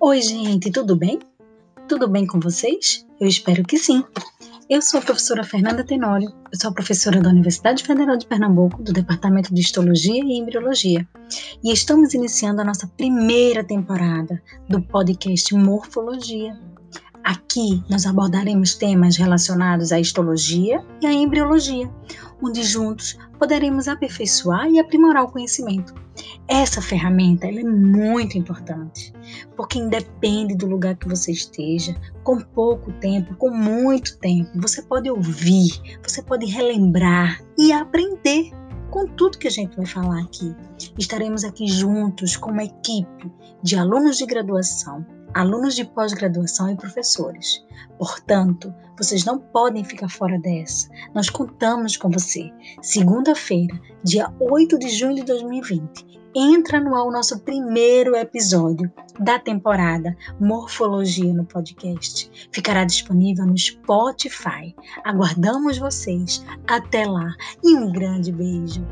Oi, gente, tudo bem? Tudo bem com vocês? Eu espero que sim. Eu sou a professora Fernanda Tenório, eu sou professora da Universidade Federal de Pernambuco, do Departamento de Histologia e Embriologia, e estamos iniciando a nossa primeira temporada do podcast Morfologia. Aqui nós abordaremos temas relacionados à histologia e à embriologia, onde juntos poderemos aperfeiçoar e aprimorar o conhecimento. Essa ferramenta é muito importante, porque independe do lugar que você esteja, com pouco tempo, com muito tempo, você pode ouvir, você pode relembrar e aprender com tudo que a gente vai falar aqui. Estaremos aqui juntos com uma equipe de alunos de graduação alunos de pós-graduação e professores. Portanto, vocês não podem ficar fora dessa. Nós contamos com você. Segunda-feira, dia 8 de junho de 2020, entra no ar o nosso primeiro episódio da temporada Morfologia no Podcast. Ficará disponível no Spotify. Aguardamos vocês. Até lá e um grande beijo.